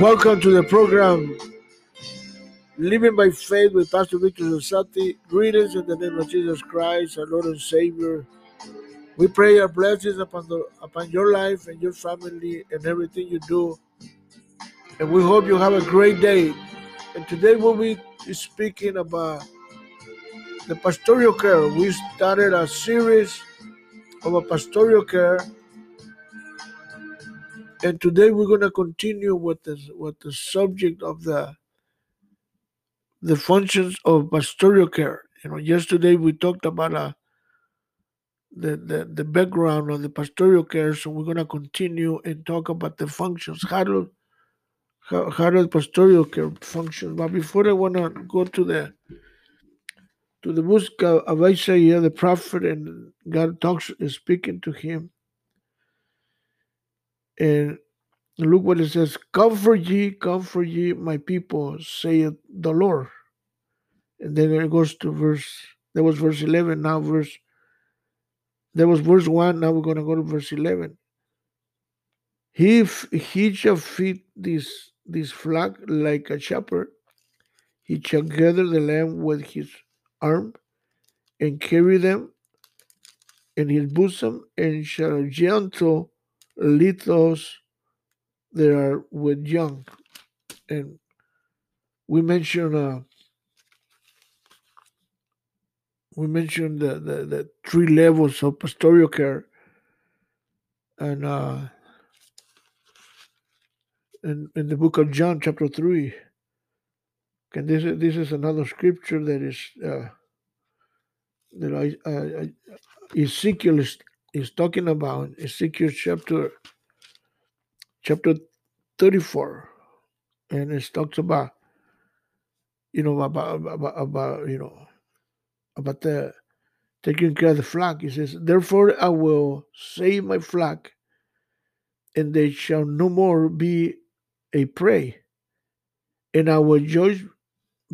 Welcome to the program Living by Faith with Pastor Victor Rosati. Greetings in the name of Jesus Christ, our Lord and Savior. We pray our blessings upon, the, upon your life and your family and everything you do. And we hope you have a great day. And today we'll be speaking about the pastoral care. We started a series of a pastoral care and today we're going to continue with this with the subject of the the functions of pastoral care. You know yesterday we talked about uh, the, the the background of the pastoral care so we're going to continue and talk about the functions. How do how, how pastoral care function? But before i want to go to the to the book of isaiah the prophet and god talks is speaking to him and look what it says comfort ye comfort ye my people saith the lord. And then it goes to verse that was verse 11 now verse that was verse 1 now we're going to go to verse 11 he he shall feed this this flock like a shepherd. He shall gather the lamb with his arm and carry them in his bosom and shall gentle lead those that are with young. And we mentioned uh, we mentioned the, the, the three levels of pastoral care. And uh in, in the book of John chapter 3 and this is this is another scripture that is uh that I, I, I Ezekiel is, is talking about Ezekiel chapter chapter 34 and it talks about you know about about, about you know about the taking care of the flock. He says, Therefore I will save my flock, and they shall no more be a prey, and I will judge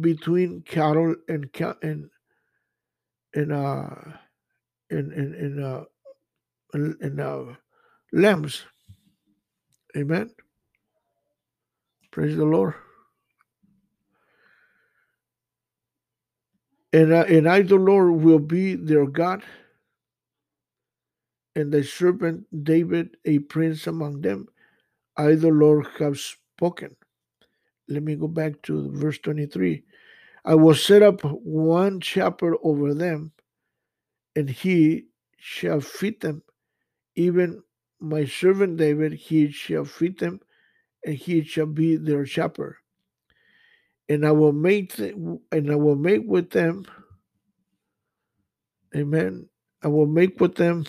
between cattle and and and uh and and, and uh and uh, lambs. Amen. Praise the Lord. And, uh, and I, the Lord, will be their God, and the servant David a prince among them. I, the Lord, have spoken. Let me go back to verse 23. I will set up one shepherd over them, and he shall feed them. Even my servant David, he shall feed them, and he shall be their shepherd and I will make th- and I will make with them. Amen. I will make with them.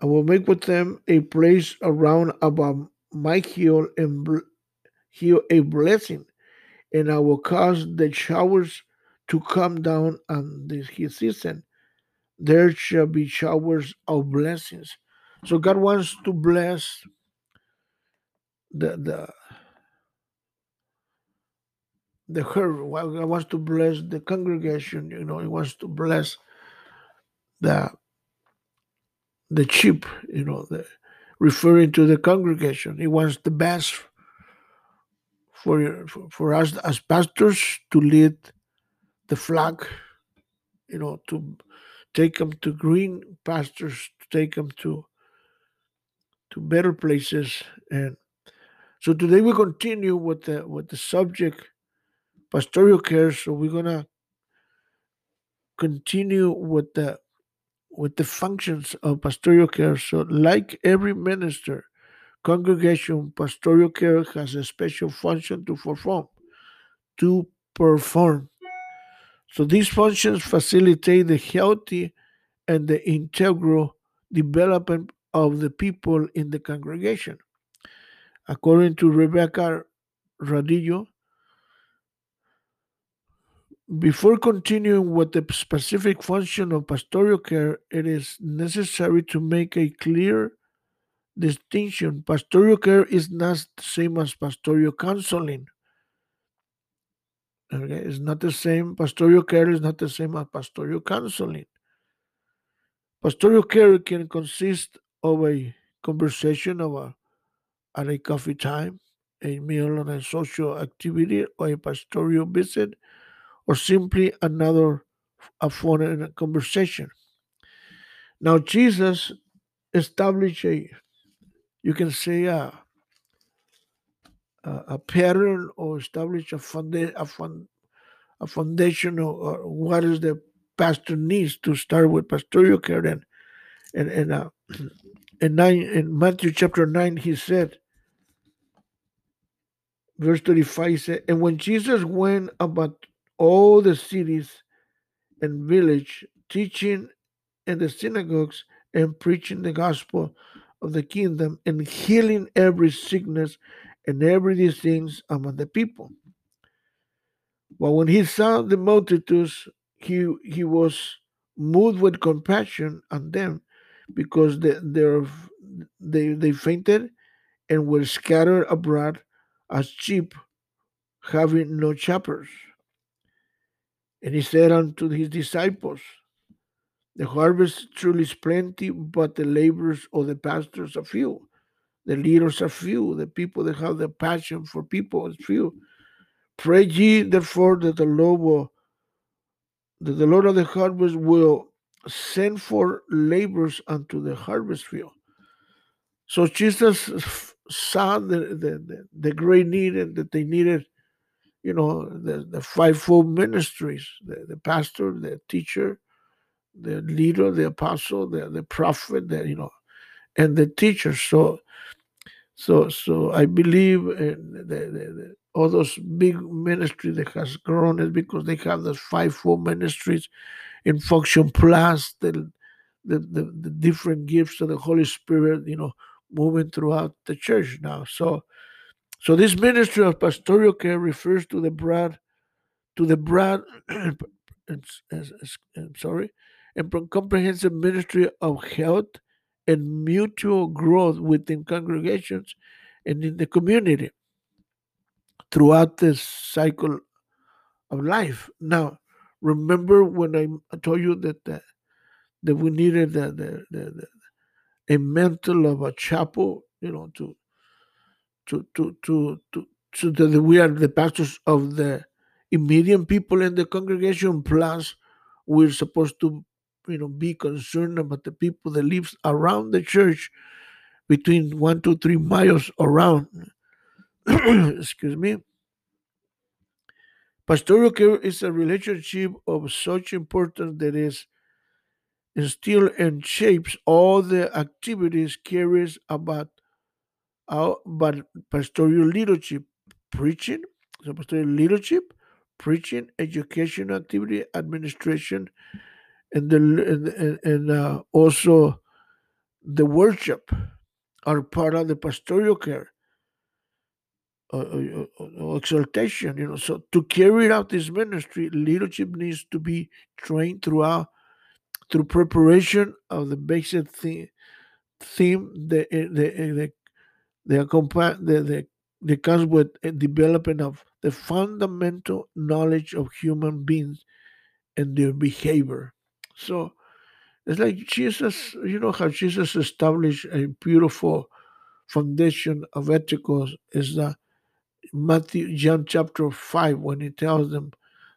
I will make with them a place around about my hill and bl- hill a blessing, and I will cause the showers to come down on this his season. There shall be showers of blessings. So God wants to bless the the the herd. God wants to bless the congregation. You know, He wants to bless the the sheep. You know, the, referring to the congregation. He wants the best for for us as pastors to lead the flock. You know, to take them to green pastures, to take them to to better places, and so today we continue with the with the subject pastoral care. So we're gonna continue with the with the functions of pastoral care. So, like every minister, congregation pastoral care has a special function to perform. To perform. So these functions facilitate the healthy and the integral development of the people in the congregation. According to Rebecca Rodillo, before continuing with the specific function of pastoral care, it is necessary to make a clear distinction. Pastoral care is not the same as pastoral counseling. Okay, it's not the same. Pastoral care is not the same as pastoral counseling. Pastoral care can consist of a conversation of a at a coffee time, a meal on a social activity, or a pastoral visit, or simply another a phone conversation. Now, Jesus established a, you can say, a, a pattern or establish a, funda- a, fund, a foundation or, uh, what is the pastor needs to start with pastoral care. And, and, and uh, in, nine, in Matthew chapter 9, he said, verse 35 he said, And when Jesus went about all the cities and village, teaching in the synagogues and preaching the gospel of the kingdom and healing every sickness and every these things among the people. But when he saw the multitudes, he he was moved with compassion on them because they they they fainted and were scattered abroad as sheep having no shepherds. And he said unto his disciples, The harvest truly is plenty, but the laborers or the pastors are few. The leaders are few. The people that have the passion for people is few. Pray ye therefore that the Lord will, that the Lord of the harvest will send for laborers unto the harvest field. So Jesus saw the, the, the, great need and that they needed, you know, the, the fivefold ministries, the, the pastor, the teacher, the leader, the apostle, the, the prophet, the, you know, and the teacher. So so so I believe the, the, the, all those big ministry that has grown is because they have those fivefold ministries in function plus the, the, the, the different gifts of the Holy Spirit, you know, moving throughout the church now. So so this ministry of pastoral care refers to the broad to the broad I'm sorry, and comprehensive ministry of health and mutual growth within congregations and in the community throughout this cycle of life. Now, remember when I told you that the, that we needed the, the, the, a mantle of a chapel, you know, to to to to to so that we are the pastors of the immediate people in the congregation. Plus, we're supposed to, you know, be concerned about the people that lives around the church, between one to three miles around. Excuse me. Pastoral care is a relationship of such importance that is instilled and shapes all the activities carries about our but pastoral leadership, preaching, so pastoral leadership, preaching, education activity, administration, and the and, and uh, also the worship are part of the pastoral care uh, uh, uh, exaltation. You know, so to carry out this ministry, leadership needs to be trained throughout through preparation of the basic theme, theme the the the the, the, the, the comes with development of the fundamental knowledge of human beings and their behavior. So it's like Jesus, you know how Jesus established a beautiful foundation of ethics is that Matthew, John chapter 5, when he tells them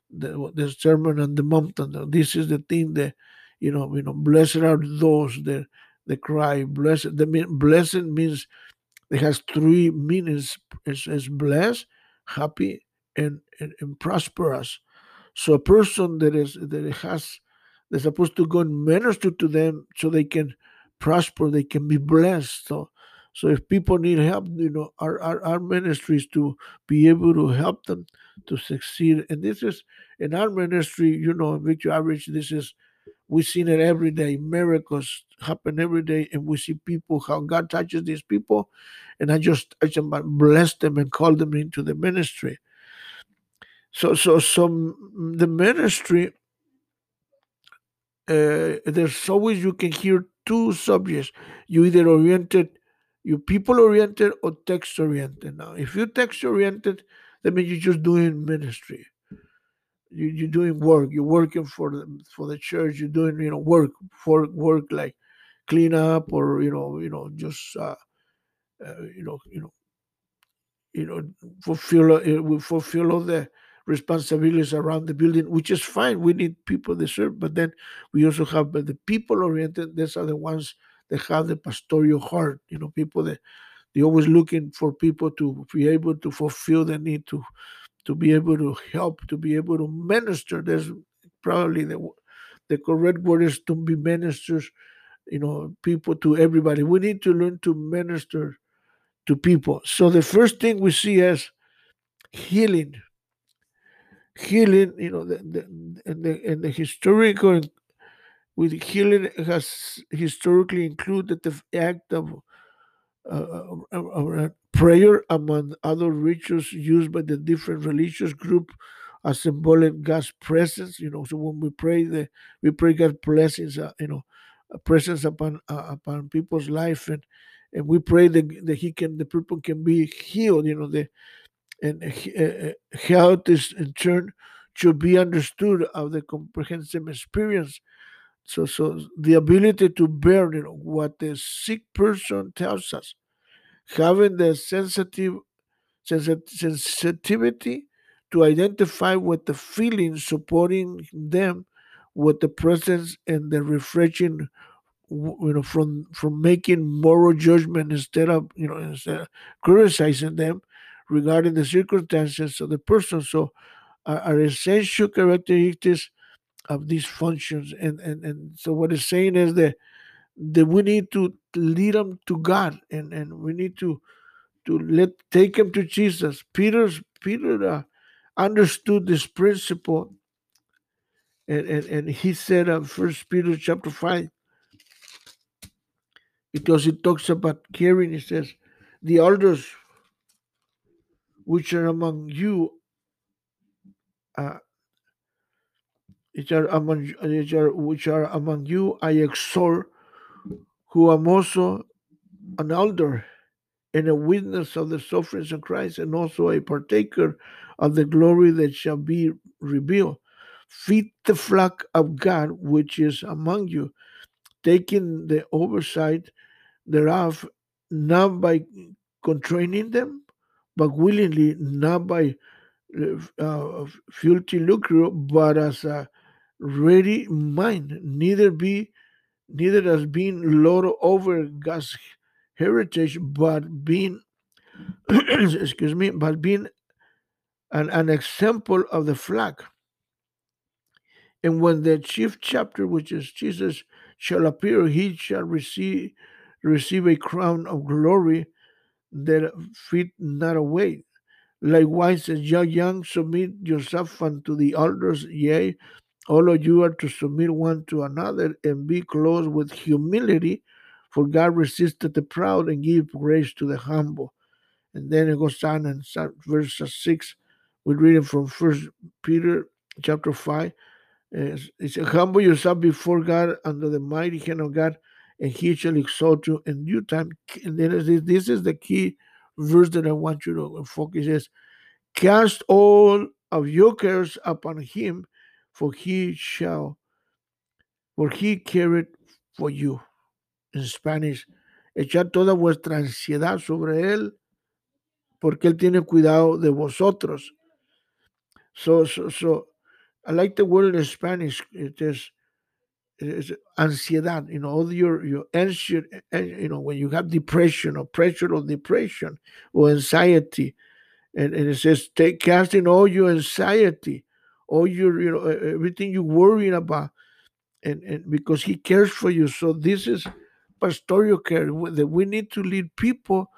the, the sermon on the mountain, this is the thing that, you know, you know, blessed are those that, that cry, blessed. The mean blessed means it has three meanings. It's, it's blessed, happy, and, and, and prosperous. So a person that is that has they're supposed to go and minister to them so they can prosper, they can be blessed. So so if people need help, you know, our, our, our ministries to be able to help them to succeed. And this is in our ministry, you know, in victory Outreach, this is We've seen it every day. Miracles happen every day, and we see people how God touches these people. And I just I just bless them and call them into the ministry. So so so mm, the ministry. Uh, there's always you can hear two subjects. You either oriented, you people oriented or text oriented. Now, if you're text oriented, that means you're just doing ministry you, you're doing work you're working for the for the church you're doing you know work for work like clean up or you know you know just uh, uh, you know, you know, you know, fulfill uh, fulfill all the responsibilities around the building, which is fine. We need people to serve, but then we also have the people oriented. These are the ones that have the pastoral heart. You know, people that they're always looking for people to be able to fulfill the need to to be able to help, to be able to minister. There's probably the the correct word is to be ministers, you know, people to everybody. We need to learn to minister to people. So the first thing we see is healing. Healing, you know, the, the, and the, and the historical with healing has historically included the act of uh, uh, uh, prayer among other rituals used by the different religious group as symbolic God's presence. You know, so when we pray, the we pray God's blessings. Uh, you know, a presence upon uh, upon people's life, and and we pray that, that He can the people can be healed. You know, the and uh, eh, health eh, eh, is in turn should be understood of the comprehensive experience. So, so the ability to bear you know, what the sick person tells us, having the sensitive sensitivity to identify with the feelings supporting them with the presence and the refreshing you know from from making moral judgment instead of you know instead of criticizing them regarding the circumstances of the person. So are, are essential characteristics of these functions and, and and so what it's saying is that that we need to lead them to god and and we need to to let take them to jesus. Peter's peter uh, understood this principle and, and, and he said of first peter chapter 5 because it talks about caring he says the elders which are among you uh, which are among which are, which are among you i exhort who am also an elder and a witness of the sufferings of christ and also a partaker of the glory that shall be revealed. Feed the flock of God which is among you, taking the oversight thereof, not by constraining them, but willingly, not by uh, filthy lucre, but as a ready mind, neither be neither as being lord over God's heritage, but being excuse me, but being an, an example of the flock. And when the chief chapter, which is Jesus, shall appear, he shall receive receive a crown of glory that feet not away. Likewise, as you young, submit yourself unto the elders, yea, all of you are to submit one to another and be clothed with humility, for God resisted the proud and give grace to the humble. And then it goes on in verse 6, we read it from First Peter chapter 5. It says, Humble yourself before God under the mighty hand of God, and he shall exalt you in due time. And then this is the key verse that I want you to focus is cast all of your cares upon him, for he shall, for he carried for you. In Spanish, echar toda vuestra ansiedad sobre él, porque él tiene cuidado de vosotros. So, so, so I like the word in Spanish. It is, it is ansiedad. You know, all your your anxious. Eh, eh, you know, when you have depression or pressure or depression or anxiety, and, and it says take casting all your anxiety, all your you know everything you're worrying about, and and because He cares for you. So this is pastoral care that we need to lead people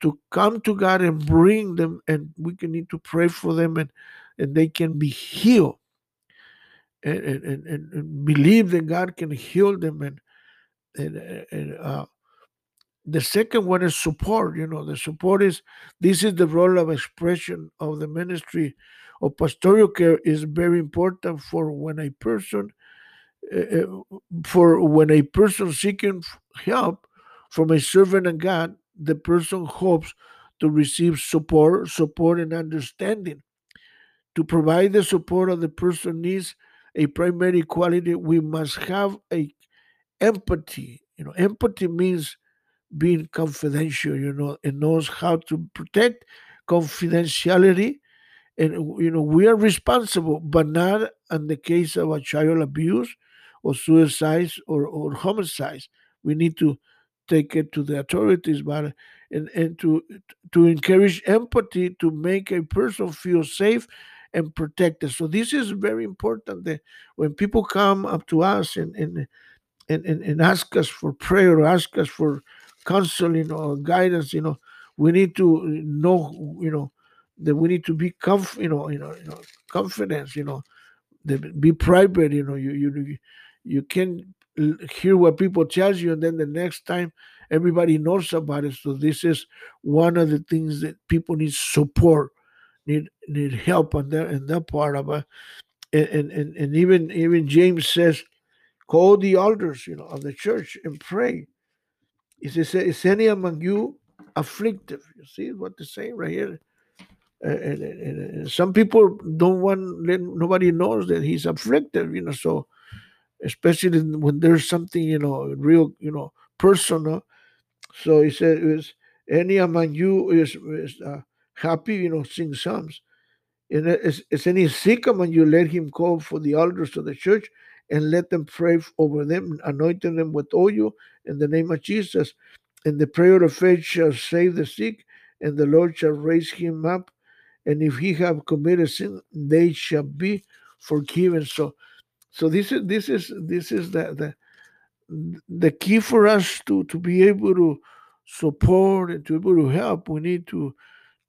to come to God and bring them, and we can need to pray for them, and and they can be healed and, and, and, and believe that God can heal them. And, and, and uh, the second one is support. You know, the support is this is the role of expression of the ministry of pastoral care is very important for when a person uh, for when a person seeking help from a servant of God, the person hopes to receive support, support and understanding. To provide the support of the person needs a primary quality, we must have a empathy. You know, empathy means being confidential, you know, and knows how to protect confidentiality. And you know, we are responsible, but not in the case of a child abuse or suicide or, or homicide. We need to take it to the authorities, but and, and to to encourage empathy to make a person feel safe and protect us. So this is very important that when people come up to us and and and, and, and ask us for prayer or ask us for counseling or guidance, you know, we need to know, you know, that we need to be comf, you know, you know, you know, confidence, you know, be private, you know, you you you can hear what people tell you, and then the next time everybody knows about it. So this is one of the things that people need support, need need help on that in that part of it. And, and and even even James says, call the elders, you know, of the church and pray. He says, is any among you afflictive? You see what they're saying right here. And, and, and, some people don't want nobody knows that he's afflicted, you know. So especially when there's something you know real you know personal so he said is any among you is, is uh, happy you know sing psalms. And is, is any sick among you let him call for the elders of the church and let them pray over them anointing them with oil in the name of jesus. And the prayer of faith shall save the sick and the lord shall raise him up. And if he have committed sin they shall be forgiven. So so this is this is this is the the the key for us to to be able to support and to be able to help. We need to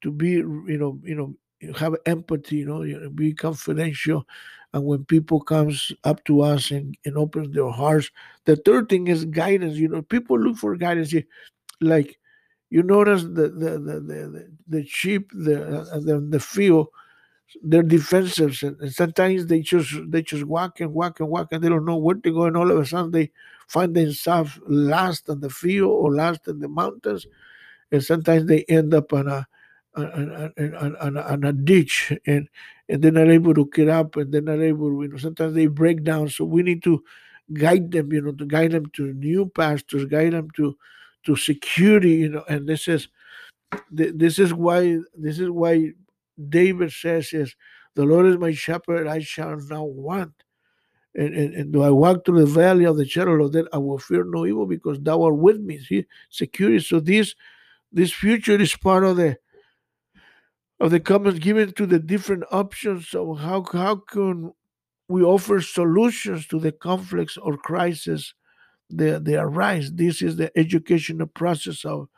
to be you know you know have empathy. You know, be confidential. And when people comes up to us and, and opens their hearts, the third thing is guidance. You know, people look for guidance. Eh, like you notice the the the the, the sheep the, uh, the the field they're defensive and, sometimes they just they just walk and walk and walk and they don't know where to go and all of a sudden they find themselves lost in the field or lost in the mountains and sometimes they end up on a on, on, on, on a ditch and and they're not able to get up and they're not able you know sometimes they break down so we need to guide them you know to guide them to new pastors guide them to to security you know and this is this is why this is why David says is, The Lord is my shepherd, I shall not want. And, and, and do I walk through the valley of the shadow of death, I will fear no evil because thou art with me. See, security. So this this future is part of the of the comments given to the different options of how how can we offer solutions to the conflicts or crises that they arise. This is the educational process of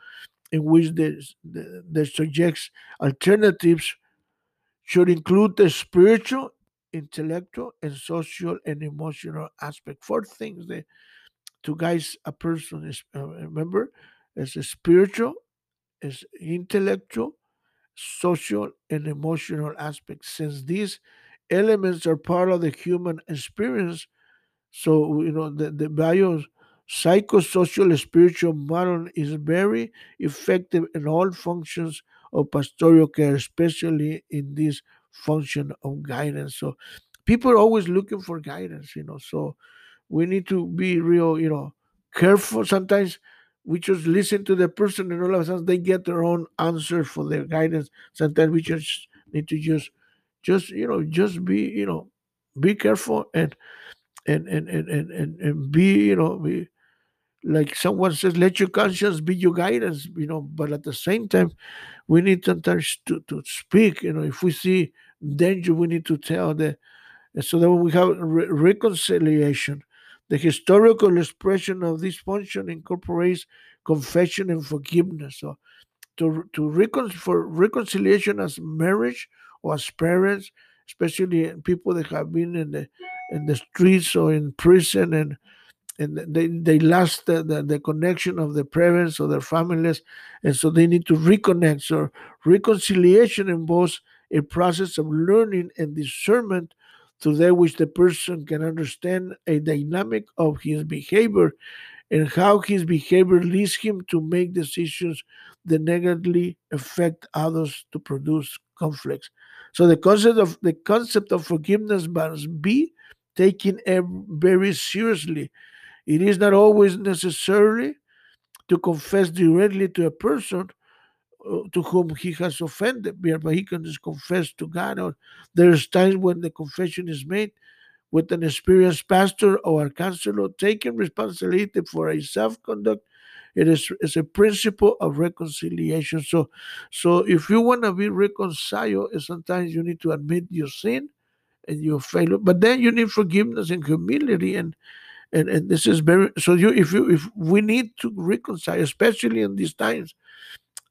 in which the, the, the suggests alternatives should include the spiritual, intellectual, and social and emotional aspect. Four things that to guide a person is uh, remember is a spiritual, is intellectual, social, and emotional aspects. Since these elements are part of the human experience, so you know the the bio psychosocial spiritual model is very effective in all functions of pastoral care, especially in this function of guidance. So people are always looking for guidance, you know. So we need to be real, you know, careful. Sometimes we just listen to the person and all of a sudden they get their own answer for their guidance. Sometimes we just need to just just you know just be you know be careful and and and and and, and, and be you know be like someone says, let your conscience be your guidance, you know, but at the same time, we need sometimes to, to speak, you know, if we see danger, we need to tell the, so that we have re- reconciliation, the historical expression of this function incorporates confession and forgiveness. So to, to recon- for reconciliation as marriage or as parents, especially people that have been in the in the streets or in prison and and they, they lost the, the, the, connection of their parents or their families and so they need to reconnect so reconciliation involves a process of learning and discernment through which the person can understand a dynamic of his behavior and how his behavior leads him to make decisions that negatively affect others to produce conflicts. So the concept of the concept of forgiveness must be taken very seriously. It is not always necessary to confess directly to a person to whom he has offended, but he can just confess to God. Or there's times when the confession is made with an experienced pastor or counselor taking responsibility for a self-conduct. It is it's a principle of reconciliation. So, so if you want to be reconciled, eh, sometimes you need to admit your sin and your failure, but then you need forgiveness and humility and and and this is very so you if you if we need to reconcile especially in these times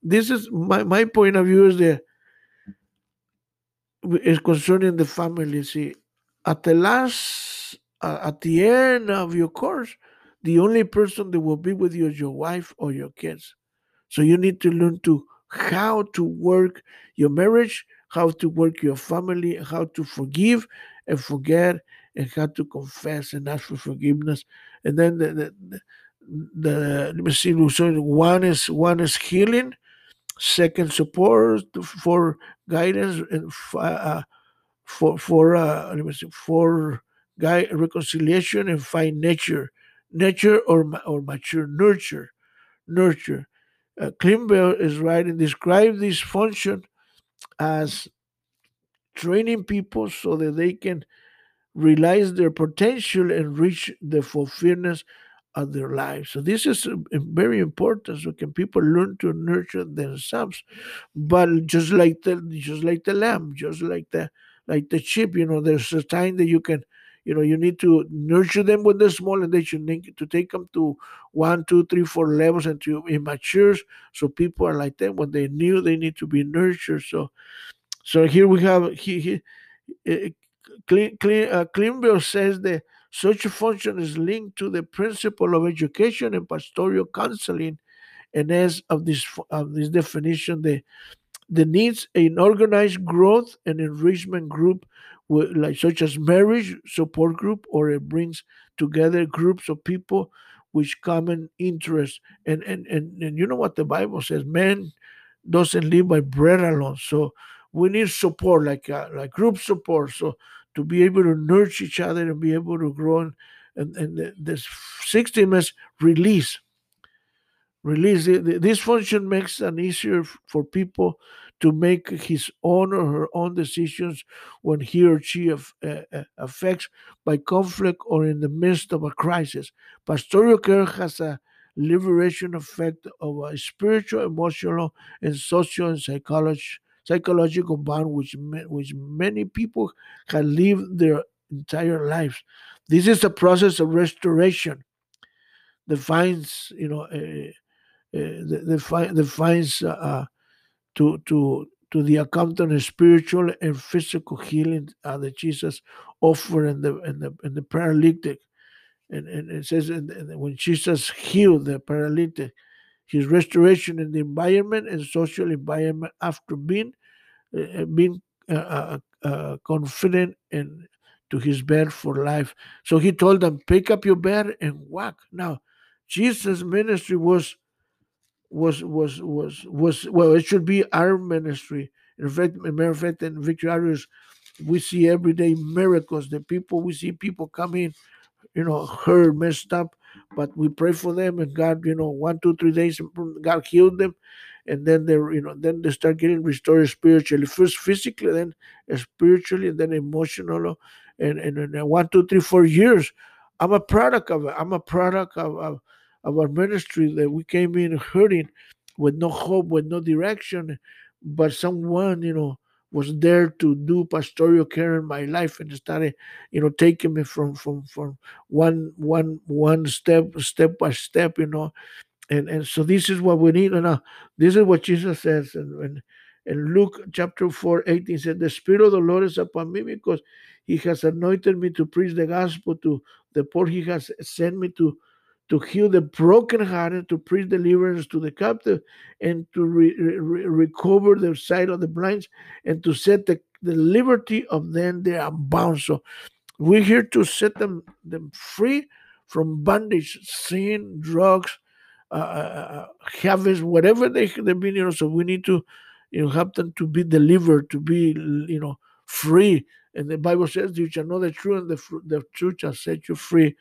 this is my, my point of view is the is concerning the family. See at the last uh, at the end of your course the only person that will be with you is your wife or your kids. So you need to learn to how to work your marriage how to work your family how to forgive and forget and how to confess and ask for forgiveness. And then the, the, the, the let me see one is one is healing second support for guidance and uh, for for uh, let me see, for guide reconciliation and find nature, nature or or mature nurture, nurture. Uh, Klimber is writing describe this function as training people so that they can realize their potential and reach the fulfillment of their lives. So this is uh, very important. So can people learn to nurture themselves, but just like the just like the lamb, just like the like the sheep, you know, there's a time that you can, you know, you need to nurture them when they're small, and then you need to take them to one, two, three, four levels and it matures. So people are like that when they knew they need to be nurtured. So, so here we have he he. Uh, Clean, clean, uh, says that such a function is linked to the principle of education and pastoral counseling, and as of this of this definition, the the needs an organized growth and enrichment group like such as marriage support group or it brings together groups of people with common interests. And and, and and you know what the bible says? Man doesn't live by bread alone. So we need support like uh, like group support. So to be able to nurture each other and be able to grow and and, and the, sixth is release release this function makes it easier for people to make his own or her own decisions when he or she af- affects by conflict or in the midst of a crisis. Pastoral care has a liberation effect of a spiritual, emotional, and social and psychology, psychological bond which, which many people have lived their entire lives. This is a process of restoration finds, you know, uh, uh, that, that finds uh, to to to the of spiritual and physical healing uh, that Jesus offered in the in the in the paralytic. And, and it says and, and when Jesus healed the paralytic, his restoration in the environment and social environment after being uh, being uh, uh, uh, confident in to his bed for life. So he told them, pick up your bed and walk. Now, Jesus' ministry was was was was was well it should be our ministry in fact matter of fact in victorious we see everyday miracles the people we see people come in you know hurt messed up but we pray for them and god you know one two three days god healed them. And then they're you know then they start getting restored spiritually first physically then spiritually and then emotionally. And and, and one two three four years i'm a product of it. I'm a product of, of of our ministry that we came in hurting with no hope, with no direction, but someone, you know, was there to do pastoral care in my life and started, you know, taking me from from from one one one step step by step, you know. And and so this is what we need. And uh, this is what Jesus says. And, and in Luke chapter 4, 18 said, The Spirit of the Lord is upon me because He has anointed me to preach the gospel to the poor. He has sent me to to heal the brokenhearted, to preach deliverance to the captive, and to re- re- recover the sight of the blind, and to set the, the liberty of them that are bound. So we're here to set them, them free from bondage, sin, drugs, uh, uh, uh habits, whatever they, they've been, you know. So we need to, you know, help them to be delivered, to be, you know, free. And the Bible says, You shall know the truth, and the, the truth shall set you free.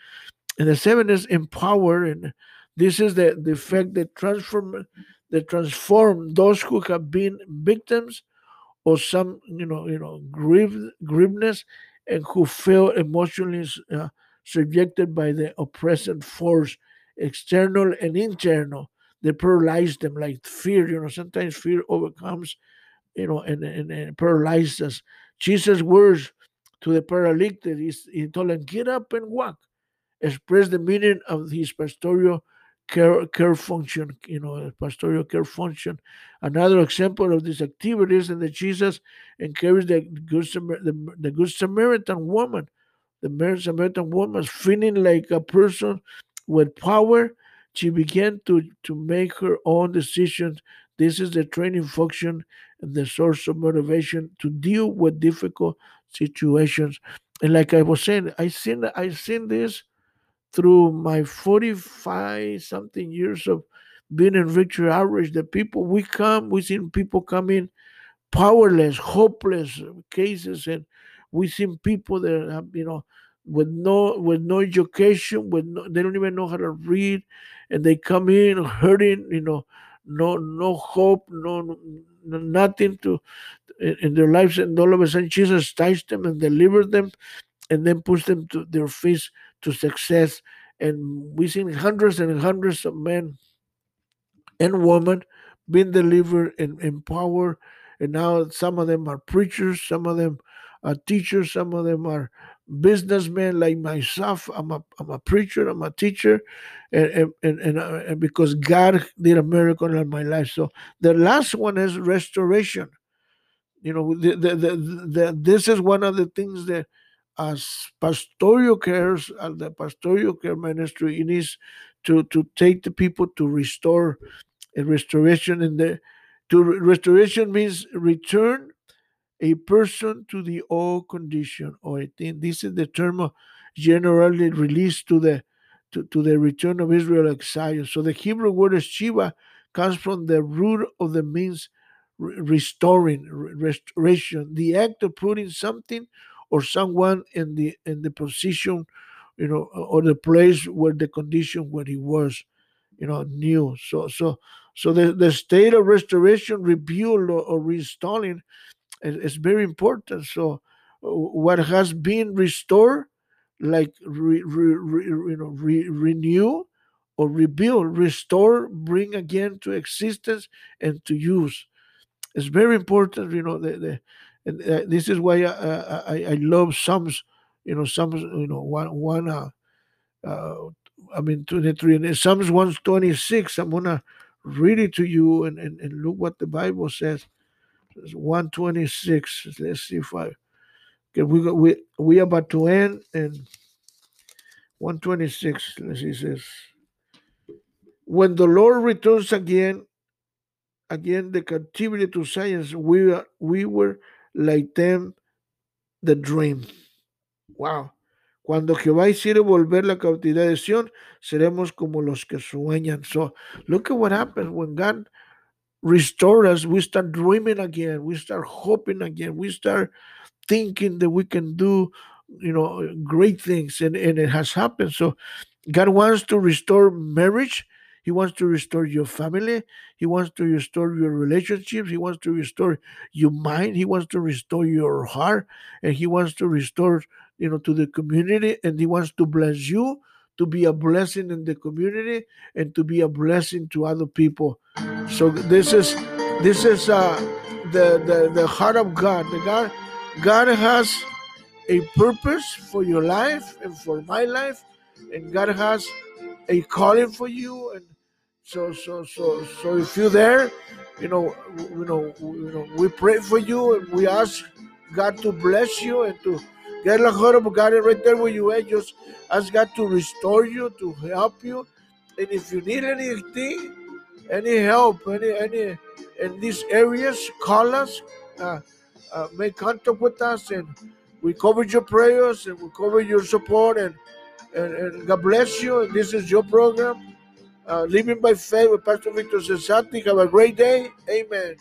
And the seven is empower, and This is the, the effect that transform that transform those who have been victims or some you know you know grief grieveness and who feel emotionally uh, subjected by the oppressive force external and internal they paralyze them like fear you know sometimes fear overcomes you know and, and, and paralyzes. Us jesus words to the paralytic is he told him get up and walk express the meaning of his pastoral care, care function, you know, pastoral care function. Another example of these activities and that Jesus encouraged the good, the, the good Samaritan woman, the Samaritan woman feeling like a person with power. She began to, to make her own decisions. This is the training function and the source of motivation to deal with difficult situations. And like I was saying, I seen I seen this through my 45 something years of being in Victory Outreach, the people we come, we seen people come in powerless, hopeless cases, and we seen people that have, you know, with no with no education, with no, they don't even know how to read, and they come in hurting, you know, no no hope, no, no nothing to in, in, their lives, and all of a sudden Jesus touched them and delivered them, and then puts them to their face to success. And we've seen hundreds and hundreds of men and women being delivered and empowered. And now some of them are preachers, some of them are teachers, some of them are businessmen like myself. I'm a, I'm a preacher, I'm a teacher, and, and, and, uh, and because God did a miracle in my life. So the last one is restoration. You know, the, the, the, the, this is one of the things that as pastoral cares and the pastoral care ministry it is to to take the people to restore a restoration in the to restoration means return a person to the old condition or I this is the term uh, generally released to the to, to the return of Israel exile. So the Hebrew word is Shiva comes from the root of the means restoring, restoration, the act of putting something or someone in the in the position you know or the place where the condition where he was you know new. So so so the, the state of restoration rebuild or, or reinstalling is, is, very important. So what has been restored like re, re, re, you know re, renew or rebuild restore bring again to existence and to use. It's very important you know the, the and uh, this is why I, I, I love Psalms. You know, Psalms. You know, one one. Uh, uh, I mean, twenty three and Psalms one twenty six. I'm gonna read it to you and, and, and look what the Bible says. It's one twenty six. Let's see if I. Okay, we got, we we about to end and one twenty six. Let's see. Says, when the Lord returns again, again the captivity to Zion, we we were like them the dream. Wow. Cuando Jehová hiciere volver la cautividad de Sion, seremos como los que sueñan. So look at what happens when God restores us. We start dreaming again. We start hoping again. We start thinking that we can do, you know, great things. And, and it has happened. So God wants to restore marriage. He wants to restore your family. He wants to restore your relationships. He wants to restore your mind. He wants to restore your heart. And he wants to restore, you know, to the community. And he wants to bless you to be a blessing in the community and to be a blessing to other people. So this is this is uh the the, the heart of God. The God God has a purpose for your life and for my life, and God has a calling for you and so so so so if you're there you know you know you know we pray for you and we ask god to bless you and to get a hold of god right there where you. At just ask god to restore you to help you. And if you need anything any help any any in these areas call us uh, uh, make contact with us and we cover your prayers and we cover your support and and, and God bless you. This is your program, uh, Living by Faith with Pastor Victor Cesati. Have a great day. Amen.